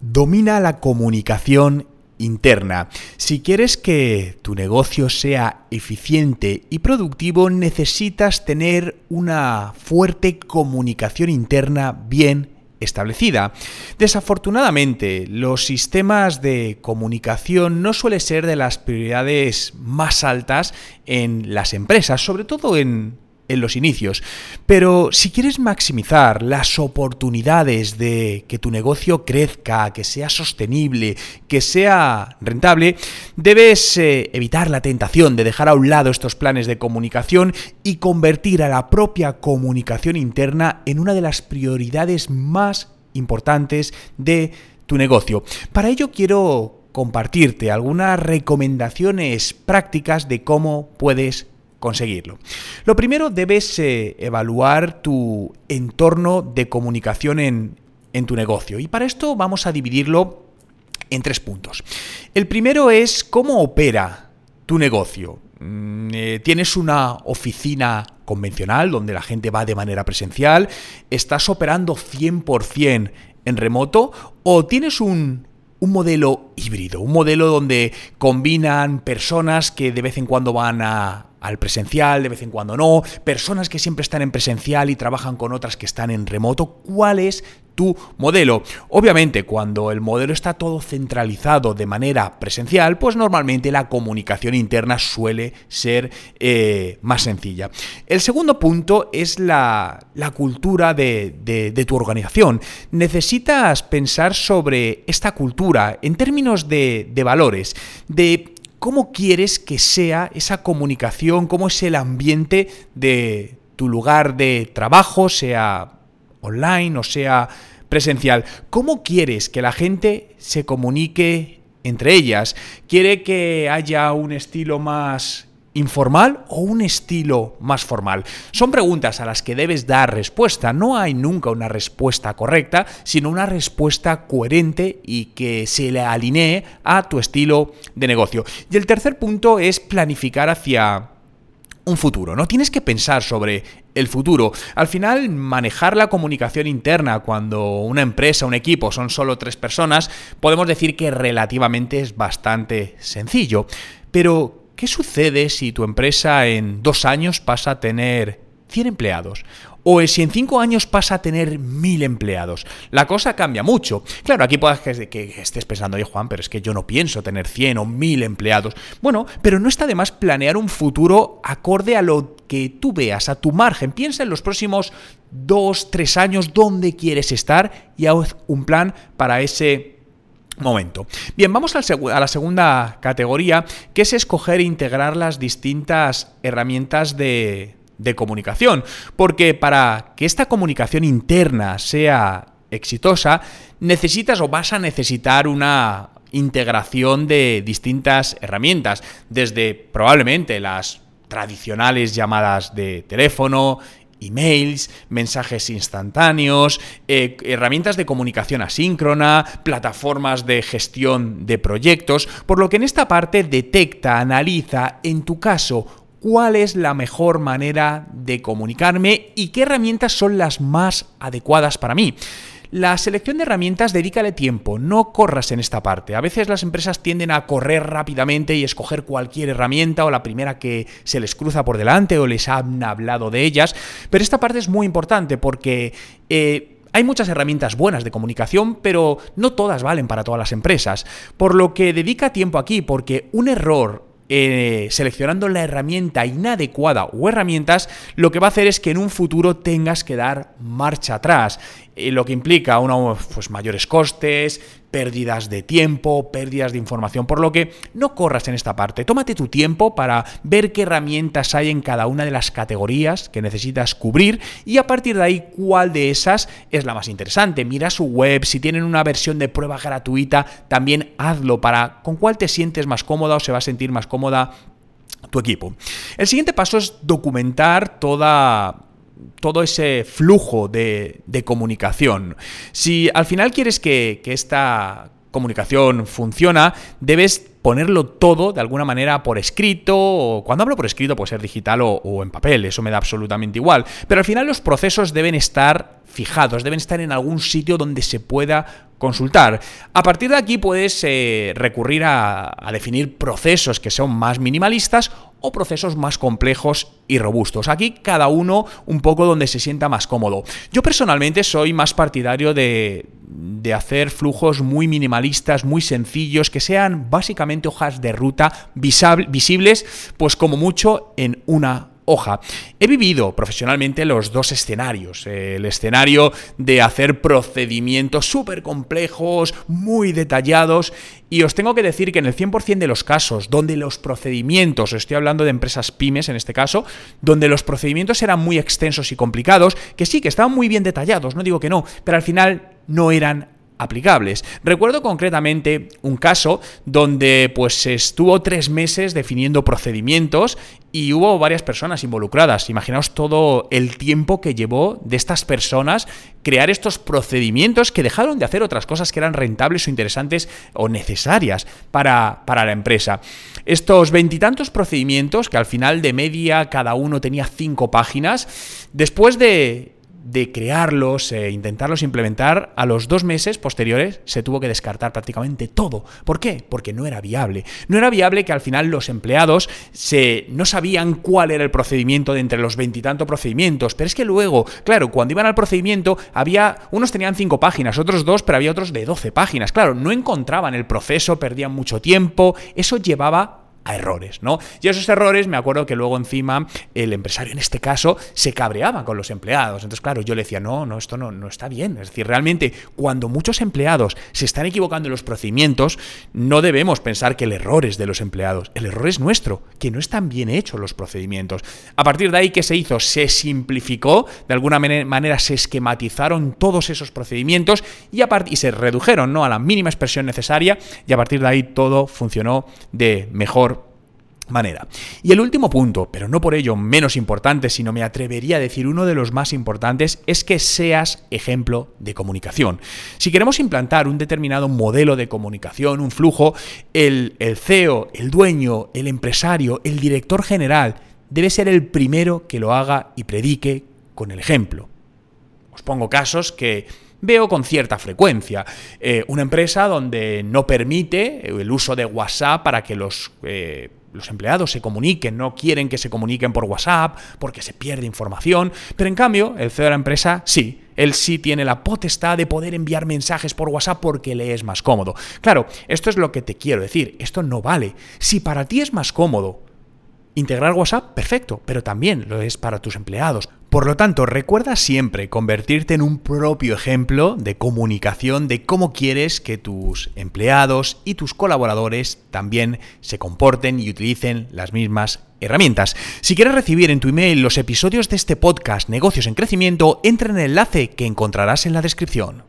Domina la comunicación interna. Si quieres que tu negocio sea eficiente y productivo, necesitas tener una fuerte comunicación interna bien establecida. Desafortunadamente, los sistemas de comunicación no suelen ser de las prioridades más altas en las empresas, sobre todo en en los inicios. Pero si quieres maximizar las oportunidades de que tu negocio crezca, que sea sostenible, que sea rentable, debes eh, evitar la tentación de dejar a un lado estos planes de comunicación y convertir a la propia comunicación interna en una de las prioridades más importantes de tu negocio. Para ello quiero compartirte algunas recomendaciones prácticas de cómo puedes conseguirlo. Lo primero, debes eh, evaluar tu entorno de comunicación en, en tu negocio. Y para esto vamos a dividirlo en tres puntos. El primero es cómo opera tu negocio. Mm, eh, ¿Tienes una oficina convencional donde la gente va de manera presencial? ¿Estás operando 100% en remoto? ¿O tienes un, un modelo híbrido? Un modelo donde combinan personas que de vez en cuando van a, al presencial, de vez en cuando no, personas que siempre están en presencial y trabajan con otras que están en remoto, ¿cuál es tu modelo? Obviamente, cuando el modelo está todo centralizado de manera presencial, pues normalmente la comunicación interna suele ser eh, más sencilla. El segundo punto es la, cultura de, tu organización. Necesitas pensar sobre esta cultura en términos de, de valores, de cómo quieres que sea esa comunicación, cómo es el ambiente de tu lugar de trabajo, sea online o sea presencial. ¿Cómo quieres que la gente se comunique entre ellas? ¿Quiere que haya un estilo más informal o un estilo más formal? Son preguntas a las que debes dar respuesta. No hay nunca una respuesta correcta, sino una respuesta coherente y que se le alinee a tu estilo de negocio. Y el tercer punto es planificar hacia un futuro, ¿no? Tienes que pensar sobre el futuro. Al final, manejar la comunicación interna cuando una empresa, un equipo son solo tres personas, podemos decir que relativamente es bastante sencillo. Pero, ¿Qué sucede si tu empresa en dos años pasa a tener 100 empleados? O si en cinco años pasa a tener 1000 empleados. La cosa cambia mucho. Claro, aquí puedes que, estés pensando, oye Juan, pero es que yo no pienso tener 100 o 1000 empleados. Bueno, pero no está de más planear un futuro acorde a lo que tú veas, a tu margen. Piensa en los próximos dos, tres años, dónde quieres estar y haz un plan para ese momento. Bien, vamos a la segunda categoría, que es escoger e integrar las distintas herramientas de, de comunicación. Porque para que esta comunicación interna sea exitosa, necesitas o vas a necesitar una integración de distintas herramientas, desde probablemente las tradicionales llamadas de teléfono, emails, mensajes instantáneos, eh, herramientas de comunicación asíncrona, plataformas de gestión de proyectos, por lo que en esta parte detecta, analiza, en tu caso, cuál es la mejor manera de comunicarme y qué herramientas son las más adecuadas para mí. La selección de herramientas dedícale tiempo, no corras en esta parte. A veces las empresas tienden a correr rápidamente y escoger cualquier herramienta o la primera que se les cruza por delante o les han hablado de ellas, pero esta parte es muy importante porque... Eh, hay muchas herramientas buenas de comunicación, pero no todas valen para todas las empresas. Por lo que dedica tiempo aquí, porque un error eh, seleccionando la herramienta inadecuada o herramientas, lo que va a hacer es que en un futuro tengas que dar marcha atrás lo que implica unos pues, mayores costes, pérdidas de tiempo, pérdidas de información, por lo que no corras en esta parte. Tómate tu tiempo para ver qué herramientas hay en cada una de las categorías que necesitas cubrir y a partir de ahí cuál de esas es la más interesante. Mira su web, si tienen una versión de prueba gratuita, también hazlo para con cuál te sientes más cómoda o se va a sentir más cómoda tu equipo. El siguiente paso es documentar toda todo ese flujo de, comunicación. Si al final quieres que, esta comunicación funciona, debes ponerlo todo de alguna manera por escrito, o cuando hablo por escrito puede ser digital o, o, en papel, eso me da absolutamente igual, pero al final los procesos deben estar fijados, deben estar en algún sitio donde se pueda consultar. A partir de aquí puedes eh, recurrir a, a definir procesos que son más minimalistas o procesos más complejos y robustos. Aquí cada uno un poco donde se sienta más cómodo. Yo personalmente soy más partidario de, de hacer flujos muy minimalistas, muy sencillos, que sean básicamente hojas de ruta visibles, pues como mucho en una hoja. He vivido profesionalmente los dos escenarios. El escenario de hacer procedimientos súper complejos, muy detallados, y os tengo que decir que en el 100% de los casos donde los procedimientos, estoy hablando de empresas pymes en este caso, donde los procedimientos eran muy extensos y complicados, que sí, que estaban muy bien detallados, no digo que no, pero al final no eran aplicables. Recuerdo concretamente un caso donde pues estuvo tres meses definiendo procedimientos y hubo varias personas involucradas. Imaginaos todo el tiempo que llevó de estas personas crear estos procedimientos que dejaron de hacer otras cosas que eran rentables o interesantes o necesarias para, para la empresa. Estos veintitantos procedimientos, que al final de media cada uno tenía cinco páginas, después de de crearlos, e intentarlos implementar, a los dos meses posteriores se tuvo que descartar prácticamente todo. ¿Por qué? Porque no era viable. No era viable que al final los empleados se, no sabían cuál era el procedimiento de entre los veintitantos procedimientos. Pero es que luego, claro, cuando iban al procedimiento, había. Unos tenían cinco páginas, otros dos, pero había otros de doce páginas. Claro, no encontraban el proceso, perdían mucho tiempo. Eso llevaba a errores, ¿no? Y esos errores, me acuerdo que luego encima el empresario en este caso se cabreaba con los empleados. Entonces, claro, yo le decía, no, no, esto no, no está bien. Es decir, realmente, cuando muchos empleados se están equivocando en los procedimientos, no debemos pensar que el error es de los empleados. El error es nuestro, que no están bien hechos los procedimientos. A partir de ahí, ¿qué se hizo? Se simplificó, de alguna manera se esquematizaron todos esos procedimientos y, y se redujeron ¿no? a la mínima expresión necesaria y a partir de ahí todo funcionó de mejor manera. Y el último punto, pero no por ello menos importante, sino me atrevería a decir uno de los más importantes, es que seas ejemplo de comunicación. Si queremos implantar un determinado modelo de comunicación, un flujo, el, el CEO, el dueño, el empresario, el director general, debe ser el primero que lo haga y predique con el ejemplo. Os pongo casos que veo con cierta frecuencia. Eh, una empresa donde no permite el uso de WhatsApp para que los... Eh, los empleados se comuniquen, no quieren que se comuniquen por WhatsApp porque se pierde información, pero en cambio el CEO de la empresa sí, él sí tiene la potestad de poder enviar mensajes por WhatsApp porque le es más cómodo. Claro, esto es lo que te quiero decir, esto no vale. Si para ti es más cómodo integrar WhatsApp, perfecto, pero también lo es para tus empleados. Por lo tanto, recuerda siempre convertirte en un propio ejemplo de comunicación de cómo quieres que tus empleados y tus colaboradores también se comporten y utilicen las mismas herramientas. Si quieres recibir en tu email los episodios de este podcast Negocios en Crecimiento, entra en el enlace que encontrarás en la descripción.